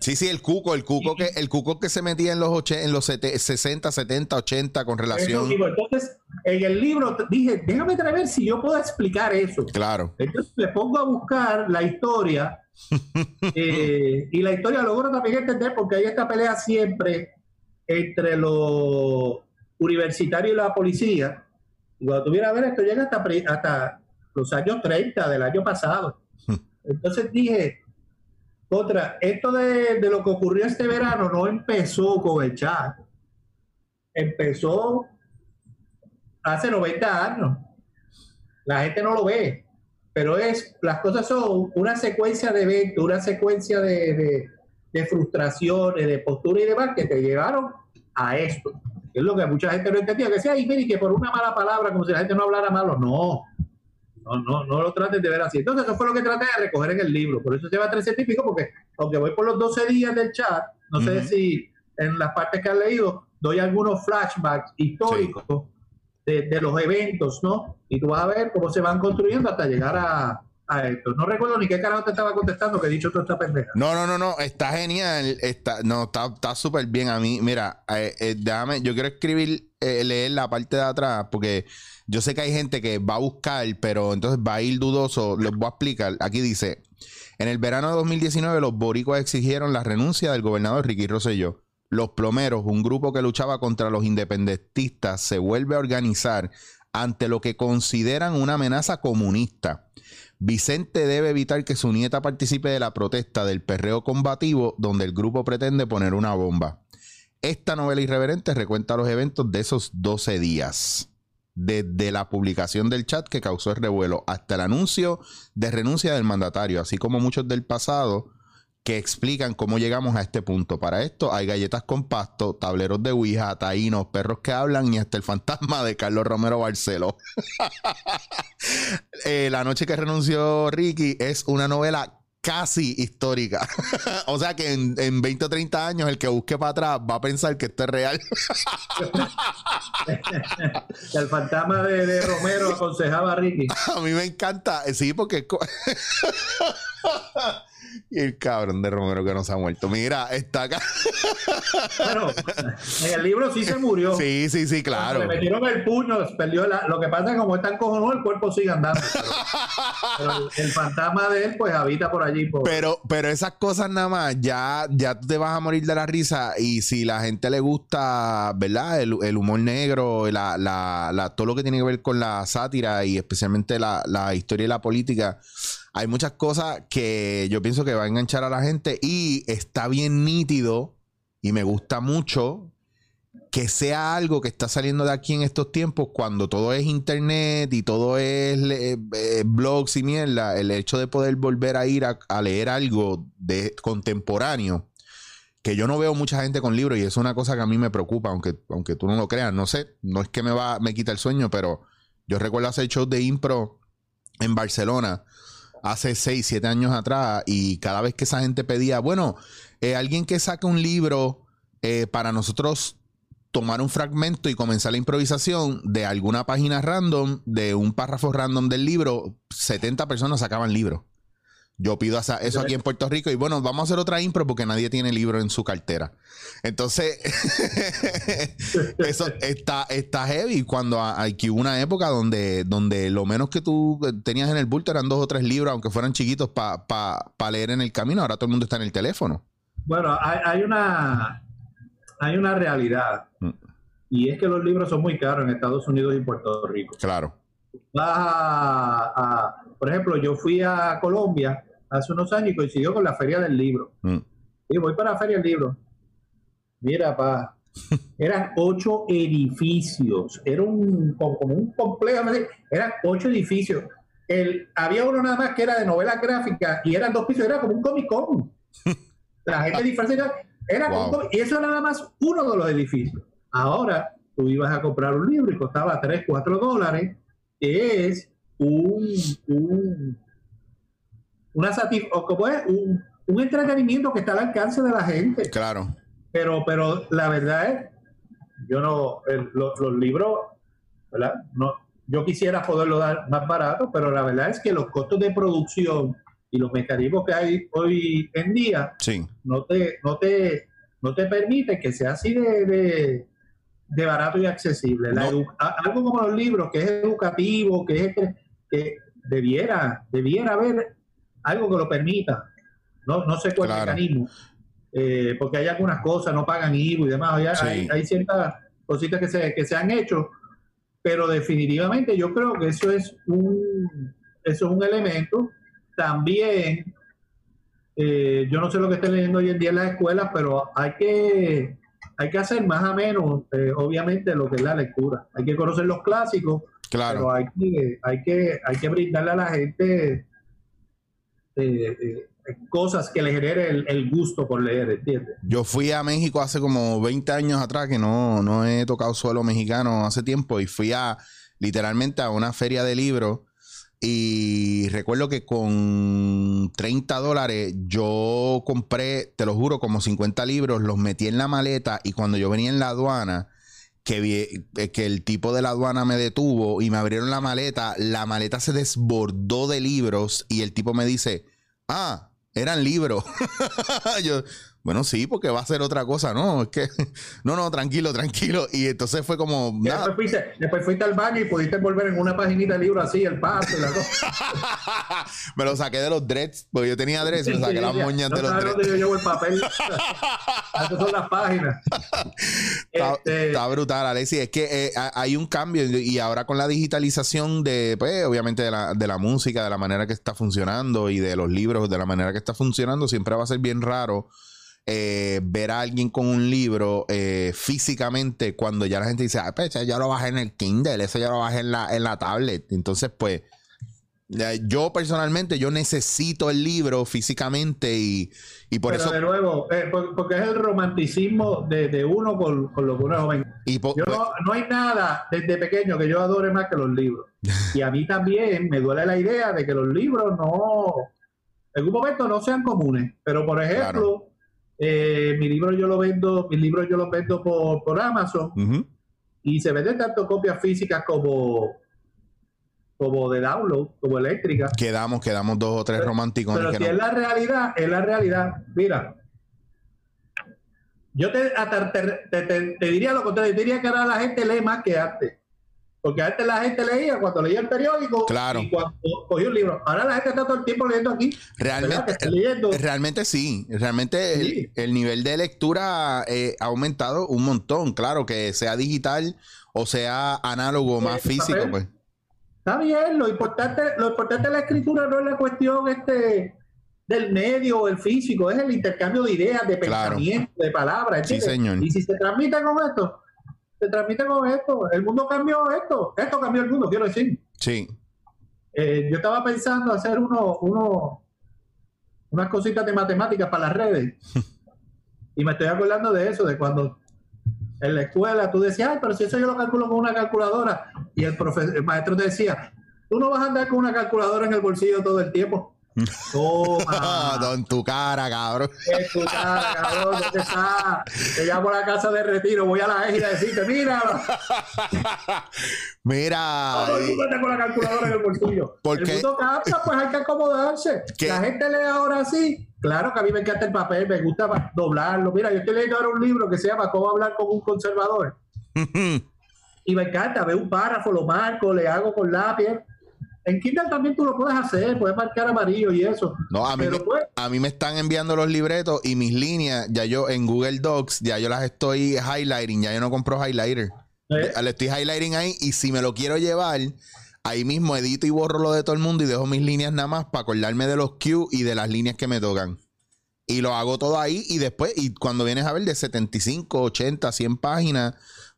S1: Sí, sí, el cuco, el cuco que el cuco que se metía en los och- en los sete- 60, 70, 80 con
S2: eso
S1: relación.
S2: mismo. Entonces, en el libro dije, déjame ver si yo puedo explicar eso.
S1: Claro.
S2: Entonces le pongo a buscar la historia eh, y la historia logro también entender porque hay esta pelea siempre entre los universitarios y la policía. Cuando tuviera a ver esto llega hasta, hasta los años 30 del año pasado. Entonces dije, otra, esto de, de lo que ocurrió este verano no empezó con el chat. Empezó hace 90 años. La gente no lo ve, pero es, las cosas son una secuencia de eventos, una secuencia de, de, de frustraciones, de postura y demás que te llevaron a esto. Es lo que mucha gente no entendía, que ay, mire, que por una mala palabra, como si la gente no hablara malo. No, no, no, no lo traten de ver así. Entonces, eso fue lo que traté de recoger en el libro. Por eso lleva 13 y pico, porque aunque voy por los 12 días del chat, no sé si en las partes que han leído doy algunos flashbacks históricos de, de los eventos, ¿no? Y tú vas a ver cómo se van construyendo hasta llegar a, a esto. No recuerdo ni qué carajo te estaba contestando que he dicho toda esta pendeja.
S1: No, no, no, no, está genial, está, no, está, está súper bien a mí. Mira, eh, eh, yo quiero escribir, eh, leer la parte de atrás, porque yo sé que hay gente que va a buscar, pero entonces va a ir dudoso. Les voy a explicar. Aquí dice: En el verano de 2019, los boricuas exigieron la renuncia del gobernador Ricky Rosselló. Los plomeros, un grupo que luchaba contra los independentistas, se vuelve a organizar ante lo que consideran una amenaza comunista. Vicente debe evitar que su nieta participe de la protesta del perreo combativo donde el grupo pretende poner una bomba. Esta novela irreverente recuenta los eventos de esos 12 días. Desde la publicación del chat que causó el revuelo hasta el anuncio de renuncia del mandatario, así como muchos del pasado que explican cómo llegamos a este punto. Para esto hay galletas con pasto, tableros de Ouija, taínos, perros que hablan y hasta el fantasma de Carlos Romero Barceló. Eh, la noche que renunció Ricky es una novela casi histórica. o sea que en, en 20 o 30 años el que busque para atrás va a pensar que esto es real.
S2: El fantasma de, de Romero aconsejaba a Ricky.
S1: a mí me encanta. eh, Sí, porque... y el cabrón de Romero que no se ha muerto. Mira, está acá.
S2: Bueno, en el libro sí se murió.
S1: Sí, sí, sí, claro.
S2: Le metieron el puño, perdió la- lo que pasa es que como está encojonado, el cuerpo sigue andando. Pero, pero el, el fantasma de él, pues habita por allí. Por,
S1: Pero, pero esas cosas nada más, ya, ya te vas a morir de la risa. Y si la gente le gusta, ¿verdad? El, el humor negro, la, la, la- todo lo que tiene que ver con la sátira y especialmente la, la historia y la política, hay muchas cosas que yo pienso que va a enganchar a la gente. Y está bien nítido y me gusta mucho que sea algo que está saliendo de aquí en estos tiempos, cuando todo es internet y todo es eh, eh, blogs y mierda, el hecho de poder volver a ir a, leer algo de contemporáneo, que yo no veo mucha gente con libros y es una cosa que a mí me preocupa, aunque, aunque tú no lo creas, no sé, no es que me va, me quita el sueño, pero yo recuerdo hacer shows de impro en Barcelona hace 6, 7 años atrás y cada vez que esa gente pedía, bueno, eh, alguien que saque un libro eh, para nosotros tomar un fragmento y comenzar la improvisación de alguna página random, de un párrafo random del libro, 70 personas sacaban libro. Yo pido eso aquí en Puerto Rico y bueno, vamos a hacer otra impro porque nadie tiene libro en su cartera. Entonces, eso está, está heavy cuando aquí hubo una época donde, donde lo menos que tú tenías en el bulto eran dos o tres libros, aunque fueran chiquitos, para leer en el camino. Ahora todo el mundo está en el teléfono.
S2: Bueno, hay, hay una hay una realidad
S1: Mm.
S2: y es que los libros son muy caros en Estados Unidos y Puerto Rico.
S1: Claro.
S2: Vas a, a- por ejemplo, yo fui a Colombia hace unos años y coincidió con la Feria del Libro.
S1: Mm.
S2: Y voy para la Feria del Libro. Mira, pa, eran ocho edificios, era un como un complejo, eran ocho edificios. El, había uno nada más que era de novela gráfica y eran dos pisos, era como un Comic Con. La gente disfrazada, era como un y eso era nada más uno de los edificios. Ahora, tú ibas a comprar un libro y costaba 3, 4 dólares, es un, un una o como es un, un entretenimiento que está al alcance de la gente.
S1: Claro.
S2: Pero, pero la verdad es, yo no, el- los, los libros, ¿verdad? No, yo quisiera poderlo dar más barato, pero la verdad es que los costos de producción y los mecanismos que hay hoy en día
S1: Sí.
S2: no te, no te, no te permite que sea así de, de, de barato y accesible. La
S1: No.
S2: algo como los libros, que es educativo, que es que, que debiera, debiera haber algo que lo permita. No, no sé cuál
S1: Claro.
S2: mecanismo. Eh, porque hay algunas cosas, no pagan IVA y demás. Hay,
S1: Sí.
S2: hay, hay ciertas cositas que se, que se han hecho, pero definitivamente yo creo que eso es un, eso es un elemento. También eh, yo no sé lo que estén leyendo hoy en día en las escuelas, pero hay que, hay que hacer más o menos, eh, obviamente, lo que es la lectura. Hay que conocer los clásicos,
S1: Claro.
S2: pero hay que, hay que, hay que brindarle a la gente eh, eh, cosas que le genere el, el gusto por leer, ¿entiendes?
S1: Yo fui a México hace como 20 años atrás, que no, no he tocado suelo mexicano hace tiempo, y fui a literalmente a una feria de libros. Y recuerdo que con 30 dólares yo compré, te lo juro, como 50 libros, los metí en la maleta y cuando yo venía en la aduana, que, eh, que el tipo de la aduana me detuvo y me abrieron la maleta, la maleta se desbordó de libros y el tipo me dice, ah, eran libros. yo, bueno, sí, porque va a ser otra cosa, ¿no? Es que, no, no, tranquilo, tranquilo. Y entonces fue como, nada,
S2: Después, fuiste, después fuiste al baño y pudiste volver en una paginita de libro así, el paso y la cosa.
S1: me lo saqué de los dreads, porque yo tenía dreads, me saqué las moñas
S2: no
S1: de los dreads.
S2: yo llevo el papel. Esas son las páginas.
S1: Está,
S2: Este,
S1: está brutal, Alexi. Es que eh, ha- hay un cambio y ahora con la digitalización de, pues, obviamente de la, de la música, de la manera que está funcionando y de los libros, de la manera que está funcionando, siempre va a ser bien raro eh, ver a alguien con un libro eh, físicamente cuando ya la gente dice, ah, pues ya lo bajé en el Kindle, eso ya lo bajé en la, en la tablet. Entonces, pues, yo personalmente, yo necesito el libro físicamente y, y por
S2: pero
S1: eso...
S2: de nuevo, eh, por- porque es el romanticismo de, de uno con, con lo que uno es joven.
S1: y po-
S2: Yo no, no hay nada desde pequeño que yo adore más que los libros. Y a mí también me duele la idea de que los libros no, en algún momento no sean comunes. Pero por ejemplo, eh, mi libro yo lo vendo, mis libros yo los vendo por, por Amazon y se venden tanto copias físicas como, como de download, como eléctricas.
S1: Quedamos, quedamos dos o tres
S2: Pero-
S1: románticos.
S2: Pero
S1: que
S2: si
S1: no-
S2: es la realidad, es la realidad. Mira, yo te, hasta te- te diría lo contrario, te diría que ahora la gente lee más que antes. Porque antes la gente leía cuando leía el periódico
S1: Claro.
S2: y cuando cogía un libro. Ahora la gente está todo el tiempo leyendo aquí.
S1: Realmente,
S2: leyendo.
S1: realmente sí. Realmente
S2: Sí.
S1: el, el nivel de lectura eh, ha aumentado un montón. Claro, que sea digital o sea análogo, más
S2: Eh,
S1: físico,
S2: papel.
S1: pues.
S2: Está bien, lo importante, lo importante de la escritura no es la cuestión este del medio o el físico, es el intercambio de ideas, de
S1: Claro.
S2: pensamientos, de palabras.
S1: Sí, señor.
S2: Y si se transmite con esto, se transmite con esto. El mundo cambió esto, esto cambió el mundo, quiero decir.
S1: Sí.
S2: Eh, yo estaba pensando hacer uno, uno, unas cositas de matemáticas para las redes. y me estoy acordando de eso, de cuando en la escuela tú decías, ay, pero si eso yo lo calculo con una calculadora. Y el, profe- el maestro te decía, tú no vas a andar con una calculadora en el bolsillo todo el tiempo. Toma.
S1: en tu cara, cabrón.
S2: en tu cara, cabrón, ¿dónde está? Te llamo a la casa de retiro, voy a la eje y a decirte, mira,
S1: Mira.
S2: con la calculadora en el mundo cambia, pues hay que acomodarse.
S1: ¿Qué?
S2: La gente lee ahora así. Claro que a mí me encanta el papel, me gusta doblarlo. Mira, yo estoy leyendo ahora un libro que se llama Cómo hablar con un conservador. Y me encanta, veo un párrafo, lo marco, le hago con lápiz. En Kindle también tú lo puedes hacer, puedes marcar amarillo y eso.
S1: No, a mí, me,
S2: pues,
S1: a mí me están enviando los libretos y mis líneas, ya yo en Google Docs, ya yo las estoy highlighting, ya yo no compro highlighter.
S2: eh,
S1: Le estoy highlighting ahí y si me lo quiero llevar, ahí mismo edito y borro lo de todo el mundo y dejo mis líneas nada más para acordarme de los cues y de las líneas que me tocan. Y lo hago todo ahí y después, y cuando vienes a ver de 75, 80, 100 páginas,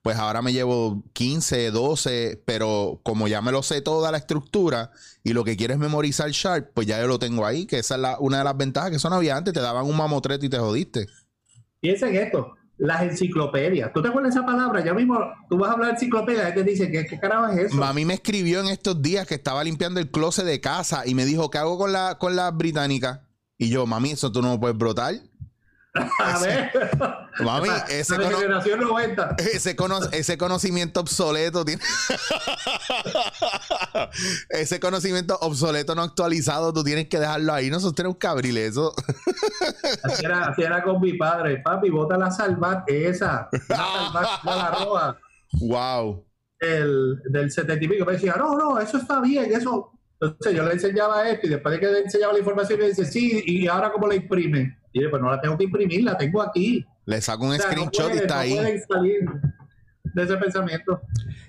S1: pues ahora me llevo 15, 12, pero como ya me lo sé toda la estructura y lo que quiero es memorizar Sharp, pues ya yo lo tengo ahí, que esa es la- una de las ventajas que eso no había antes, te daban un mamotreto y te jodiste.
S2: piensa en esto. las enciclopedias. ¿Tú te acuerdas de esa palabra? Ya mismo tú vas a hablar de enciclopedia y te dice, ¿qué, qué carajo es eso?
S1: Mami me escribió en estos días que estaba limpiando el closet de casa y me dijo, ¿qué hago con la, con la británica? Y yo, mami, eso tú no lo puedes brotar.
S2: A ver.
S1: Mami, ese,
S2: de
S1: cono-
S2: generación 90.
S1: ese, cono- ese conocimiento obsoleto tiene. ese conocimiento obsoleto no actualizado, tú tienes que dejarlo ahí. Nosotros tenemos que abrir eso.
S2: Así era, así era con mi padre. Papi, bota la salvat, esa. La salvat, la roja.
S1: wow.
S2: el, del setenta y pico, me decía, no, no, eso está bien, eso. Entonces yo le enseñaba esto y después de que le enseñaba la información me dice, sí, y ahora cómo la imprime. Y yo, pues no la tengo que imprimir, la tengo aquí.
S1: Le saco un
S2: O sea, no
S1: screenshot y está
S2: no
S1: ahí.
S2: salir de ese pensamiento.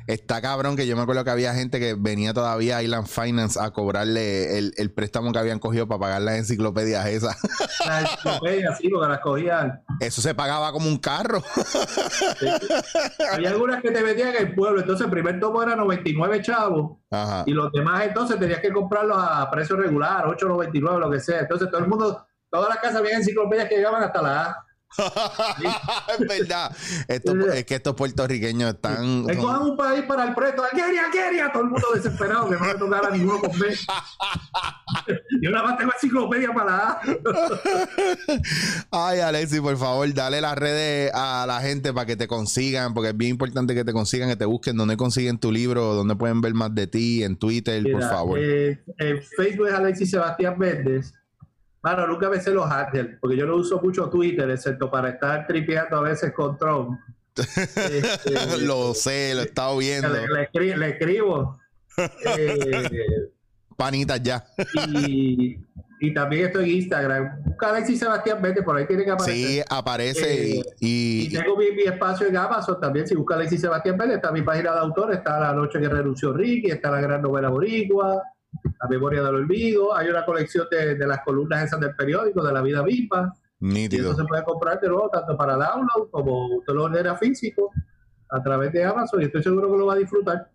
S1: Está cabrón que yo me acuerdo que había gente que venía todavía a Island Finance a cobrarle el, el préstamo que habían cogido para pagar las enciclopedias esas.
S2: La enciclopedia, sí, porque las cogían.
S1: Eso se pagaba como un carro.
S2: Había algunas que te vendían en el pueblo, entonces el primer tomo era 99 chavos
S1: Ajá.
S2: y los demás entonces tenías que comprarlos a precio regular, 8.99, lo que sea. Entonces todo el mundo, todas las casas había enciclopedias que llegaban hasta la A.
S1: es verdad. Esto- es que estos puertorriqueños están.
S2: Escojan un país para el preto. Algeria, Algeria. Todo el mundo desesperado que no le tocara ninguno con B. y una más tengo enciclopedia para la A.
S1: Ay, Alexi, por favor, dale las redes a la gente para que te consigan, porque es bien importante que te consigan, que te busquen donde consiguen tu libro, donde pueden ver más de ti, en Twitter, por favor.
S2: eh, en Facebook es Alexis Sebastián Méndez. Mano, nunca me sé los handles, porque yo no uso mucho Twitter, excepto para estar tripeando a veces con Trump. Este,
S1: lo sé, lo he estado viendo.
S2: le, le escri- le escribo. Eh,
S1: Panitas ya.
S2: y, y también estoy en Instagram. Busca Alexis Sebastián Méndez, por ahí tiene que aparecer.
S1: Sí, aparece
S2: Eh,
S1: y,
S2: Y
S1: y-
S2: tengo mi, mi espacio en Amazon también. Si busca Alexis Sebastián Vélez, está mi página de autor. Está La Noche que renunció Ricky, está La Gran Novela Boricua, La Memoria del Olvido. Hay una colección de, de las columnas esas del periódico, de La Vida Viva. Y eso se puede comprar de nuevo, tanto para download como usted lo ordena físico a través de Amazon. Y estoy seguro que lo va a disfrutar.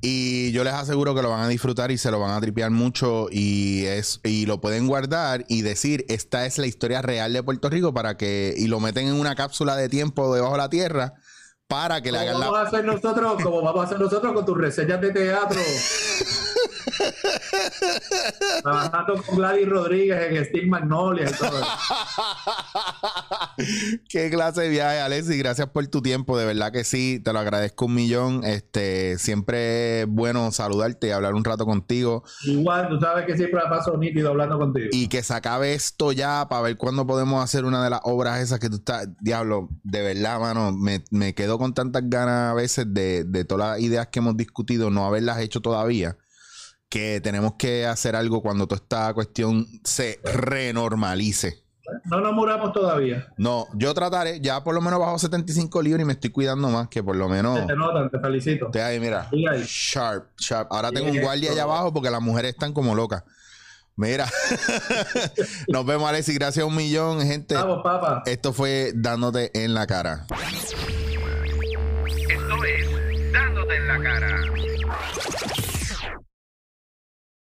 S1: Y yo les aseguro que lo van a disfrutar y se lo van a tripear mucho y es y lo pueden guardar y decir esta es la historia real de Puerto Rico para que y lo meten en una cápsula de tiempo debajo de la tierra para que le hagan
S2: vamos
S1: la
S2: a hacer nosotros, como vamos a hacer nosotros con tus reseñas de teatro. Trabajando con Gladys Rodríguez en Steel Magnolia y todo.
S1: Qué clase de viaje, Alexis. Gracias por tu tiempo. De verdad que sí, te lo agradezco un millón. Este, siempre es bueno saludarte y hablar un rato contigo.
S2: Igual, tú sabes que siempre la paso nítido hablando contigo.
S1: Y que se acabe esto ya para ver cuándo podemos hacer una de las obras esas que tú estás. Diablo, de verdad, mano. Me, me quedo con tantas ganas a veces de, de todas las ideas que hemos discutido, no haberlas hecho todavía. Que tenemos que hacer algo cuando toda esta cuestión se renormalice.
S2: No nos muramos todavía.
S1: No, yo trataré, ya por lo menos bajo 75 libras y me estoy cuidando más, que por lo menos.
S2: Se te notan, te felicito.
S1: Te ahí, mira.
S2: Ahí.
S1: Sharp, sharp. Ahora tengo un guardia allá abajo porque las mujeres están como locas. Mira. Nos vemos, Alexis. Gracias un millón, gente.
S2: Vamos, papá.
S1: Esto fue dándote en la cara.
S3: Esto es Dándote en la cara.